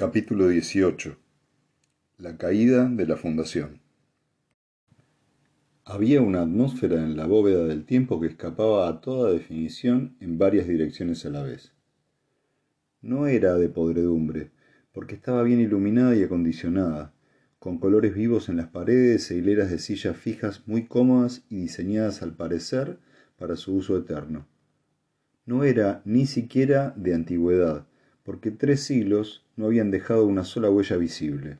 Capítulo 18 La caída de la fundación Había una atmósfera en la bóveda del tiempo que escapaba a toda definición en varias direcciones a la vez. No era de podredumbre, porque estaba bien iluminada y acondicionada, con colores vivos en las paredes e hileras de sillas fijas muy cómodas y diseñadas al parecer para su uso eterno. No era ni siquiera de antigüedad, porque tres siglos no habían dejado una sola huella visible.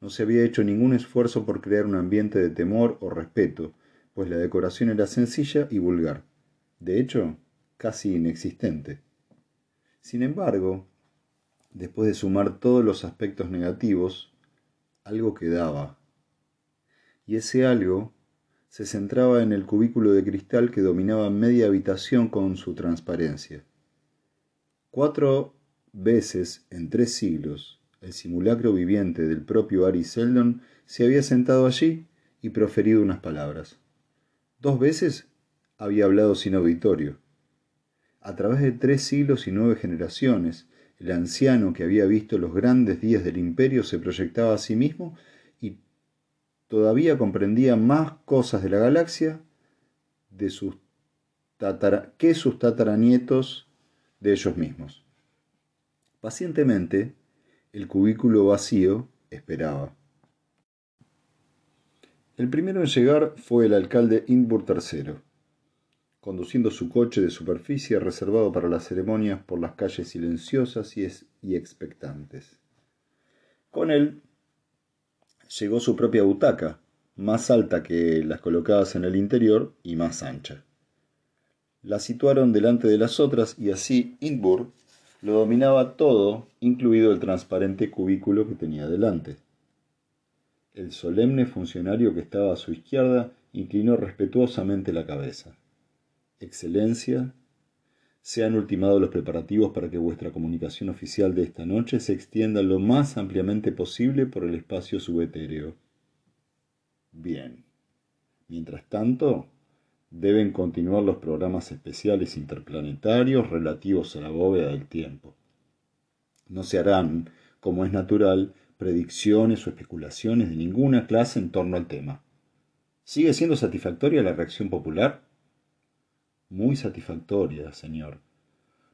No se había hecho ningún esfuerzo por crear un ambiente de temor o respeto, pues la decoración era sencilla y vulgar. De hecho, casi inexistente. Sin embargo, después de sumar todos los aspectos negativos, algo quedaba. Y ese algo se centraba en el cubículo de cristal que dominaba media habitación con su transparencia. Cuatro veces en tres siglos, el simulacro viviente del propio Ari Seldon se había sentado allí y proferido unas palabras. Dos veces había hablado sin auditorio. A través de tres siglos y nueve generaciones, el anciano que había visto los grandes días del imperio se proyectaba a sí mismo y todavía comprendía más cosas de la galaxia de sus que sus tataranietos de ellos mismos. Pacientemente, el cubículo vacío esperaba. El primero en llegar fue el alcalde Inbur III, conduciendo su coche de superficie reservado para las ceremonias por las calles silenciosas y, y expectantes. Con él llegó su propia butaca, más alta que las colocadas en el interior y más ancha. La situaron delante de las otras y así Inbur lo dominaba todo, incluido el transparente cubículo que tenía delante. El solemne funcionario que estaba a su izquierda inclinó respetuosamente la cabeza. Excelencia, se han ultimado los preparativos para que vuestra comunicación oficial de esta noche se extienda lo más ampliamente posible por el espacio subetéreo. Bien. Mientras tanto, deben continuar los programas especiales interplanetarios relativos a la bóveda del tiempo. No se harán, como es natural, predicciones o especulaciones de ninguna clase en torno al tema. ¿Sigue siendo satisfactoria la reacción popular? Muy satisfactoria, señor.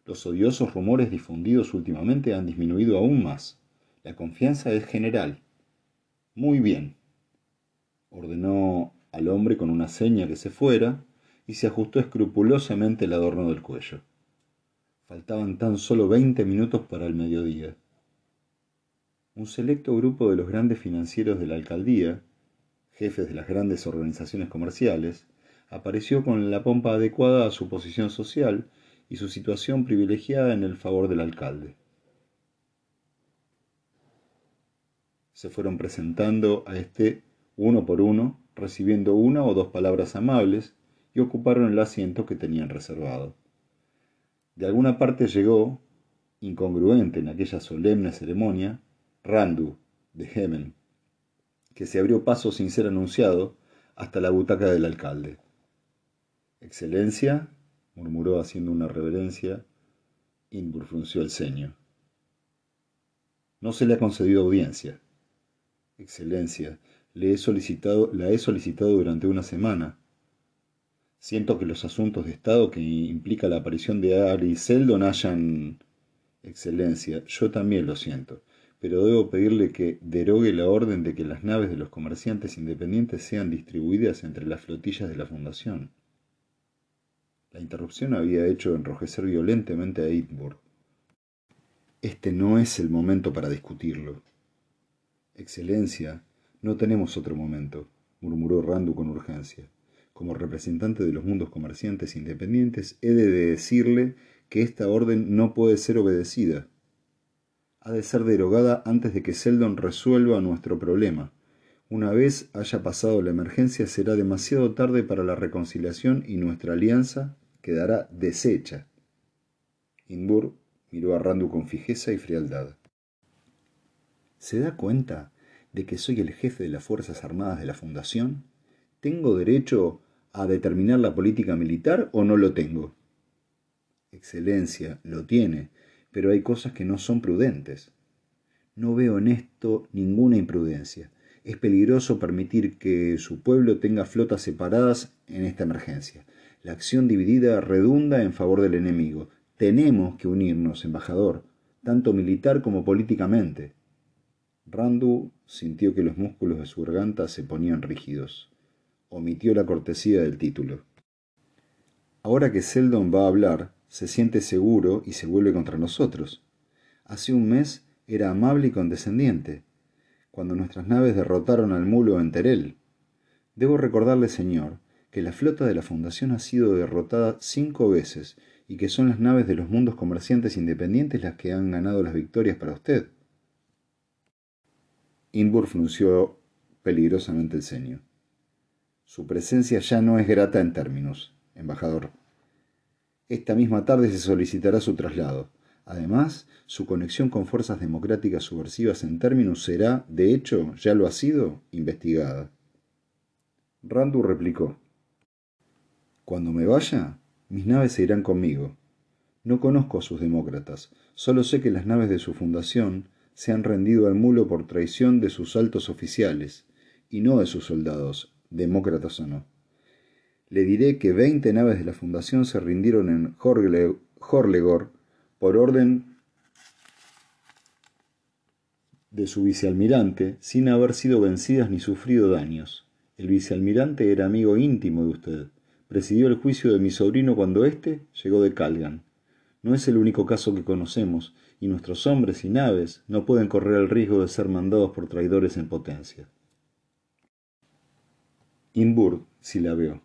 Los odiosos rumores difundidos últimamente han disminuido aún más. La confianza es general. Muy bien. Ordenó al hombre con una seña que se fuera y se ajustó escrupulosamente el adorno del cuello. Faltaban tan solo veinte minutos para el mediodía. Un selecto grupo de los grandes financieros de la alcaldía, jefes de las grandes organizaciones comerciales, apareció con la pompa adecuada a su posición social y su situación privilegiada en el favor del alcalde. Se fueron presentando a este uno por uno recibiendo una o dos palabras amables, y ocuparon el asiento que tenían reservado. De alguna parte llegó, incongruente en aquella solemne ceremonia, Randu, de Hemen, que se abrió paso sin ser anunciado hasta la butaca del alcalde. Excelencia, murmuró haciendo una reverencia, Inbur frunció el ceño. No se le ha concedido audiencia. Excelencia, le he solicitado, la he solicitado durante una semana. Siento que los asuntos de Estado que implica la aparición de Ari Seldon hayan... Excelencia, yo también lo siento, pero debo pedirle que derogue la orden de que las naves de los comerciantes independientes sean distribuidas entre las flotillas de la Fundación. La interrupción había hecho enrojecer violentamente a Edinburgh. Este no es el momento para discutirlo. Excelencia, no tenemos otro momento, murmuró Randu con urgencia. Como representante de los mundos comerciantes independientes, he de decirle que esta orden no puede ser obedecida. Ha de ser derogada antes de que Seldon resuelva nuestro problema. Una vez haya pasado la emergencia será demasiado tarde para la reconciliación y nuestra alianza quedará deshecha. Inbur miró a Randu con fijeza y frialdad. ¿Se da cuenta de que soy el jefe de las Fuerzas Armadas de la Fundación? ¿Tengo derecho a determinar la política militar o no lo tengo? Excelencia, lo tiene, pero hay cosas que no son prudentes. No veo en esto ninguna imprudencia. Es peligroso permitir que su pueblo tenga flotas separadas en esta emergencia. La acción dividida redunda en favor del enemigo. Tenemos que unirnos, embajador, tanto militar como políticamente. Randu sintió que los músculos de su garganta se ponían rígidos. Omitió la cortesía del título. Ahora que Seldon va a hablar, se siente seguro y se vuelve contra nosotros. Hace un mes era amable y condescendiente, cuando nuestras naves derrotaron al mulo en Terel. Debo recordarle, señor, que la flota de la Fundación ha sido derrotada cinco veces y que son las naves de los mundos comerciantes independientes las que han ganado las victorias para usted. Inbur frunció peligrosamente el ceño. Su presencia ya no es grata en términos, embajador. Esta misma tarde se solicitará su traslado. Además, su conexión con fuerzas democráticas subversivas en términos será, de hecho, ya lo ha sido, investigada. Randu replicó. Cuando me vaya, mis naves se irán conmigo. No conozco a sus demócratas, solo sé que las naves de su fundación se han rendido al mulo por traición de sus altos oficiales, y no de sus soldados, demócratas o no. Le diré que veinte naves de la Fundación se rindieron en Horlegor por orden de su vicealmirante sin haber sido vencidas ni sufrido daños. El vicealmirante era amigo íntimo de usted. Presidió el juicio de mi sobrino cuando éste llegó de Calgan. No es el único caso que conocemos, y nuestros hombres y naves no pueden correr el riesgo de ser mandados por traidores en potencia. Inburg, si la veo.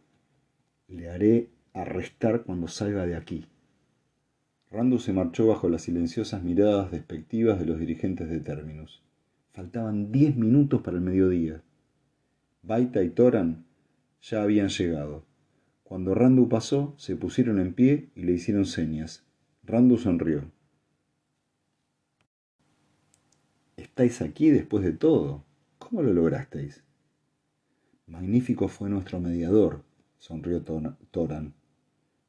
Le haré arrestar cuando salga de aquí. Randu se marchó bajo las silenciosas miradas despectivas de los dirigentes de Terminus. Faltaban diez minutos para el mediodía. Baita y Toran ya habían llegado. Cuando Randu pasó, se pusieron en pie y le hicieron señas. Randu sonrió. ¿Estáis aquí después de todo? ¿Cómo lo lograsteis? Magnífico fue nuestro mediador, sonrió Toran.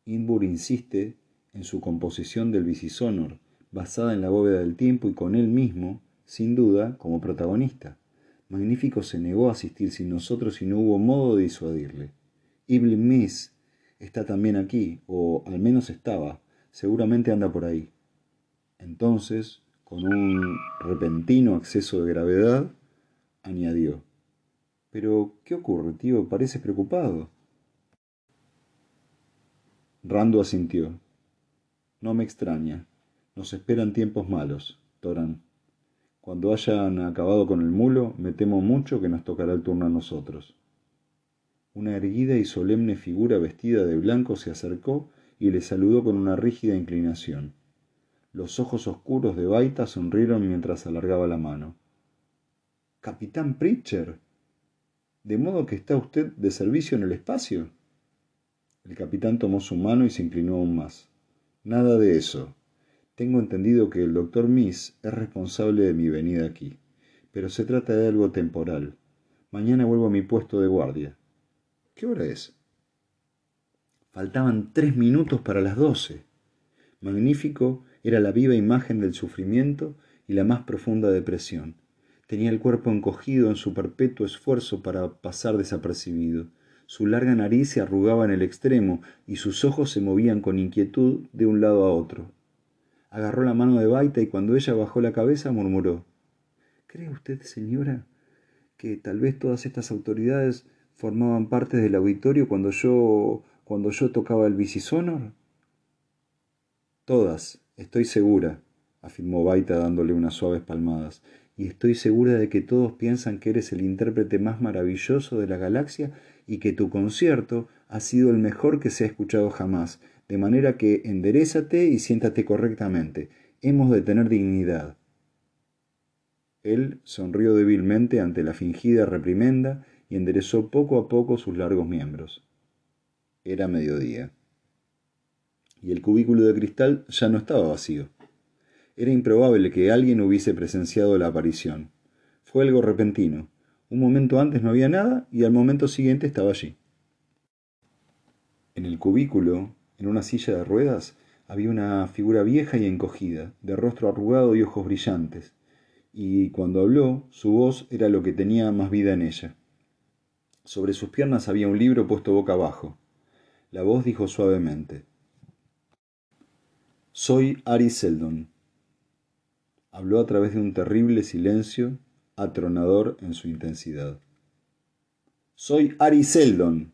Inbur insiste en su composición del Vicisonor, basada en la bóveda del tiempo y con él mismo, sin duda, como protagonista. Magnífico se negó a asistir sin nosotros y no hubo modo de disuadirle. Iblis Miss está también aquí, o al menos estaba, seguramente anda por ahí. Entonces, con un repentino acceso de gravedad, añadió. Pero, ¿qué ocurre, tío? Parece preocupado. Rando asintió. No me extraña. Nos esperan tiempos malos, Torán. Cuando hayan acabado con el mulo, me temo mucho que nos tocará el turno a nosotros. Una erguida y solemne figura vestida de blanco se acercó y le saludó con una rígida inclinación. Los ojos oscuros de Baita sonrieron mientras alargaba la mano. Capitán Pritcher. ¿De modo que está usted de servicio en el espacio? El capitán tomó su mano y se inclinó aún más. Nada de eso. Tengo entendido que el doctor Miss es responsable de mi venida aquí, pero se trata de algo temporal. Mañana vuelvo a mi puesto de guardia. ¿Qué hora es? Faltaban tres minutos para las doce. Magnífico era la viva imagen del sufrimiento y la más profunda depresión. Tenía el cuerpo encogido en su perpetuo esfuerzo para pasar desapercibido. Su larga nariz se arrugaba en el extremo y sus ojos se movían con inquietud de un lado a otro. Agarró la mano de Baita y cuando ella bajó la cabeza murmuró ¿Cree usted, señora, que tal vez todas estas autoridades formaban parte del auditorio cuando yo cuando yo tocaba el bicisonor? Todas, Estoy segura, afirmó Baita dándole unas suaves palmadas, y estoy segura de que todos piensan que eres el intérprete más maravilloso de la galaxia y que tu concierto ha sido el mejor que se ha escuchado jamás, de manera que enderezate y siéntate correctamente. Hemos de tener dignidad. Él sonrió débilmente ante la fingida reprimenda y enderezó poco a poco sus largos miembros. Era mediodía y el cubículo de cristal ya no estaba vacío. Era improbable que alguien hubiese presenciado la aparición. Fue algo repentino. Un momento antes no había nada y al momento siguiente estaba allí. En el cubículo, en una silla de ruedas, había una figura vieja y encogida, de rostro arrugado y ojos brillantes. y cuando habló, su voz era lo que tenía más vida en ella. Sobre sus piernas había un libro puesto boca abajo. La voz dijo suavemente, Soy Ari Seldon. Habló a través de un terrible silencio, atronador en su intensidad. Soy Ari Seldon.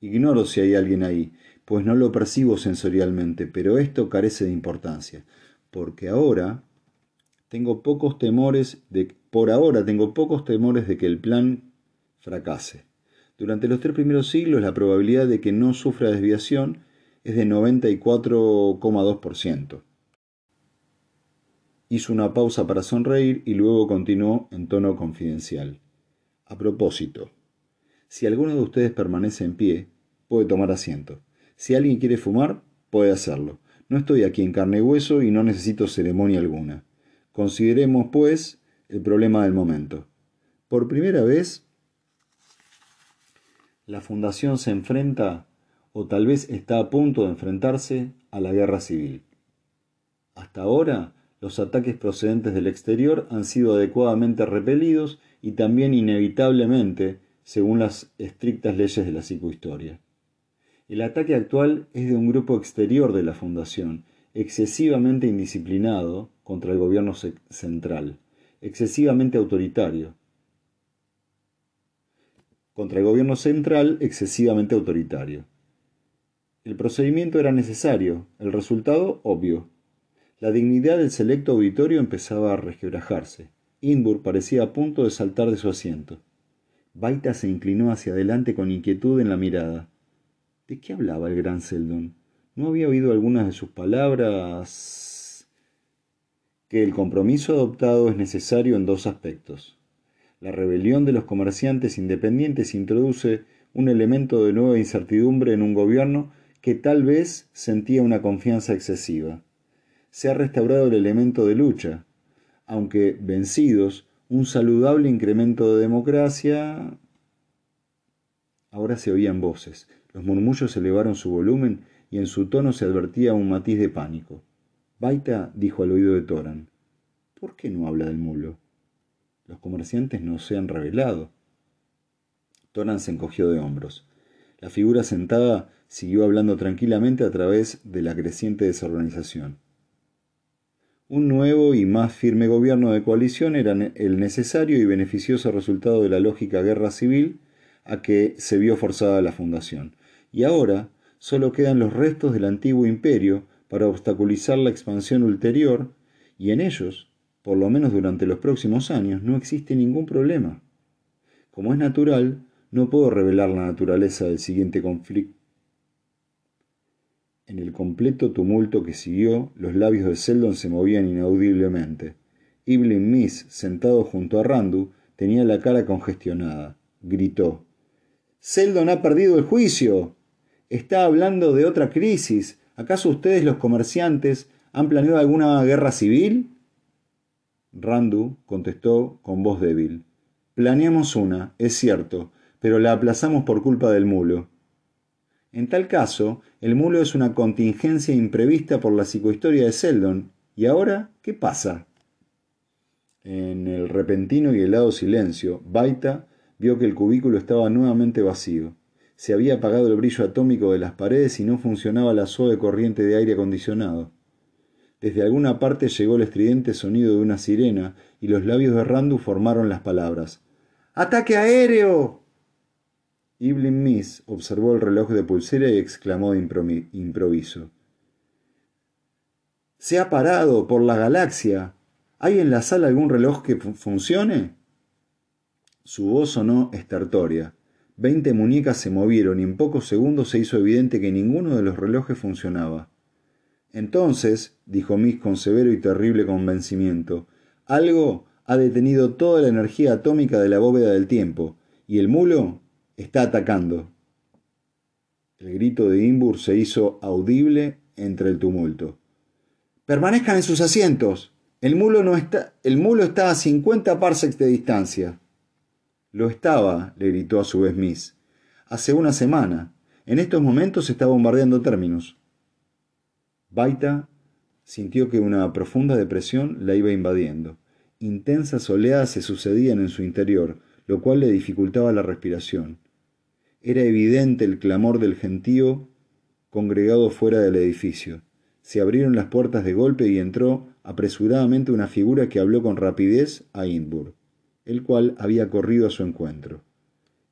Ignoro si hay alguien ahí, pues no lo percibo sensorialmente, pero esto carece de importancia, porque ahora tengo pocos temores de por ahora tengo pocos temores de que el plan fracase. Durante los tres primeros siglos la probabilidad de que no sufra desviación es de 94,2%. Hizo una pausa para sonreír y luego continuó en tono confidencial. A propósito, si alguno de ustedes permanece en pie, puede tomar asiento. Si alguien quiere fumar, puede hacerlo. No estoy aquí en carne y hueso y no necesito ceremonia alguna. Consideremos, pues, el problema del momento. Por primera vez, la Fundación se enfrenta, o tal vez está a punto de enfrentarse, a la guerra civil. Hasta ahora, los ataques procedentes del exterior han sido adecuadamente repelidos y también inevitablemente, según las estrictas leyes de la psicohistoria. El ataque actual es de un grupo exterior de la Fundación, excesivamente indisciplinado contra el gobierno central, excesivamente autoritario. Contra el gobierno central, excesivamente autoritario. El procedimiento era necesario, el resultado obvio. La dignidad del selecto auditorio empezaba a resquebrajarse. Inbur parecía a punto de saltar de su asiento. Baita se inclinó hacia adelante con inquietud en la mirada. ¿De qué hablaba el gran Seldon? ¿No había oído algunas de sus palabras? Que el compromiso adoptado es necesario en dos aspectos. La rebelión de los comerciantes independientes introduce un elemento de nueva incertidumbre en un gobierno que tal vez sentía una confianza excesiva. Se ha restaurado el elemento de lucha, aunque vencidos, un saludable incremento de democracia. Ahora se oían voces. Los murmullos elevaron su volumen y en su tono se advertía un matiz de pánico. Baita dijo al oído de Toran, ¿por qué no habla del mulo? Los comerciantes no se han revelado. Toran se encogió de hombros. La figura sentada siguió hablando tranquilamente a través de la creciente desorganización. Un nuevo y más firme gobierno de coalición era el necesario y beneficioso resultado de la lógica guerra civil a que se vio forzada la fundación. Y ahora, solo quedan los restos del antiguo imperio para obstaculizar la expansión ulterior, y en ellos, por lo menos durante los próximos años, no existe ningún problema. Como es natural, no puedo revelar la naturaleza del siguiente conflicto. En el completo tumulto que siguió, los labios de Seldon se movían inaudiblemente. Iblin Miss, sentado junto a Randu, tenía la cara congestionada. Gritó. Seldon ha perdido el juicio está hablando de otra crisis. ¿Acaso ustedes los comerciantes han planeado alguna guerra civil? Randu contestó con voz débil. Planeamos una, es cierto, pero la aplazamos por culpa del mulo. En tal caso, el mulo es una contingencia imprevista por la psicohistoria de Seldon. ¿Y ahora qué pasa? En el repentino y helado silencio, Baita vio que el cubículo estaba nuevamente vacío se había apagado el brillo atómico de las paredes y no funcionaba la suave corriente de aire acondicionado. Desde alguna parte llegó el estridente sonido de una sirena y los labios de Randu formaron las palabras. ¡Ataque aéreo! Evelyn Miss observó el reloj de pulsera y exclamó de improviso. Se ha parado por la galaxia. ¿Hay en la sala algún reloj que funcione? Su voz sonó estertoria. Veinte muñecas se movieron y en pocos segundos se hizo evidente que ninguno de los relojes funcionaba. Entonces, dijo Miss con severo y terrible convencimiento, algo ha detenido toda la energía atómica de la bóveda del tiempo, y el mulo está atacando. El grito de Imbur se hizo audible entre el tumulto. Permanezcan en sus asientos. El mulo, no está, el mulo está a 50 parsecs de distancia. Lo estaba, le gritó a su vez Miss. Hace una semana. En estos momentos está bombardeando términos. Baita sintió que una profunda depresión la iba invadiendo. Intensas oleadas se sucedían en su interior, lo cual le dificultaba la respiración. Era evidente el clamor del gentío congregado fuera del edificio. Se abrieron las puertas de golpe y entró apresuradamente una figura que habló con rapidez a Inburg, el cual había corrido a su encuentro.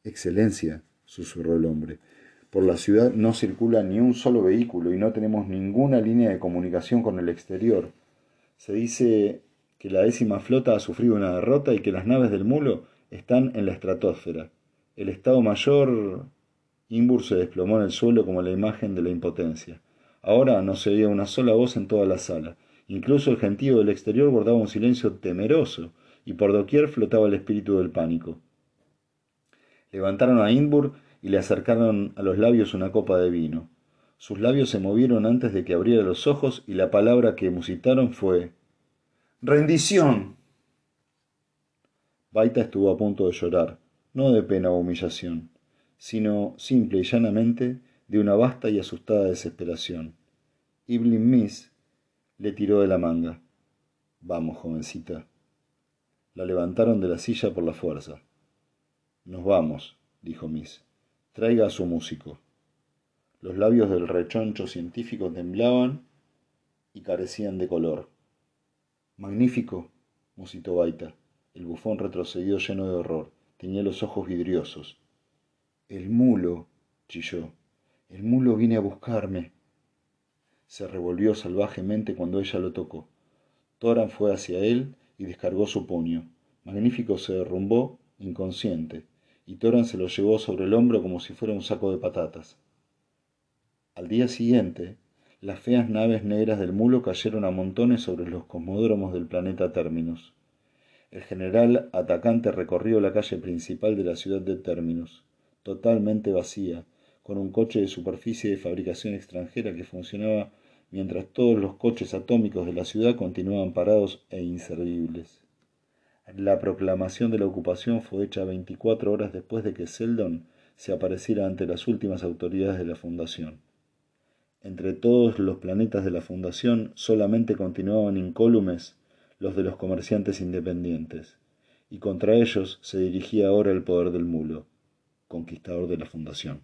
Excelencia, susurró el hombre, por la ciudad no circula ni un solo vehículo y no tenemos ninguna línea de comunicación con el exterior. Se dice que la décima flota ha sufrido una derrota y que las naves del mulo están en la estratosfera. El Estado Mayor. Imbur se desplomó en el suelo como la imagen de la impotencia. Ahora no se oía una sola voz en toda la sala. Incluso el gentío del exterior guardaba un silencio temeroso, y por doquier flotaba el espíritu del pánico. Levantaron a Inbur y le acercaron a los labios una copa de vino. Sus labios se movieron antes de que abriera los ojos y la palabra que musitaron fue Rendición. Baita estuvo a punto de llorar, no de pena o humillación, sino simple y llanamente de una vasta y asustada desesperación. Iblin Miss le tiró de la manga. Vamos, jovencita. La levantaron de la silla por la fuerza. Nos vamos, dijo Miss. Traiga a su músico. Los labios del rechoncho científico temblaban y carecían de color. Magnífico, musitó Baita. El bufón retrocedió lleno de horror. Tenía los ojos vidriosos. El mulo, chilló. El mulo viene a buscarme. Se revolvió salvajemente cuando ella lo tocó. Toran fue hacia él y descargó su puño. Magnífico se derrumbó, inconsciente, y Toran se lo llevó sobre el hombro como si fuera un saco de patatas. Al día siguiente, las feas naves negras del mulo cayeron a montones sobre los cosmódromos del planeta Terminus. El general atacante recorrió la calle principal de la ciudad de Terminus, totalmente vacía, con un coche de superficie de fabricación extranjera que funcionaba mientras todos los coches atómicos de la ciudad continuaban parados e inservibles. La proclamación de la ocupación fue hecha 24 horas después de que Seldon se apareciera ante las últimas autoridades de la Fundación. Entre todos los planetas de la Fundación solamente continuaban incólumes los de los comerciantes independientes, y contra ellos se dirigía ahora el poder del mulo, conquistador de la Fundación.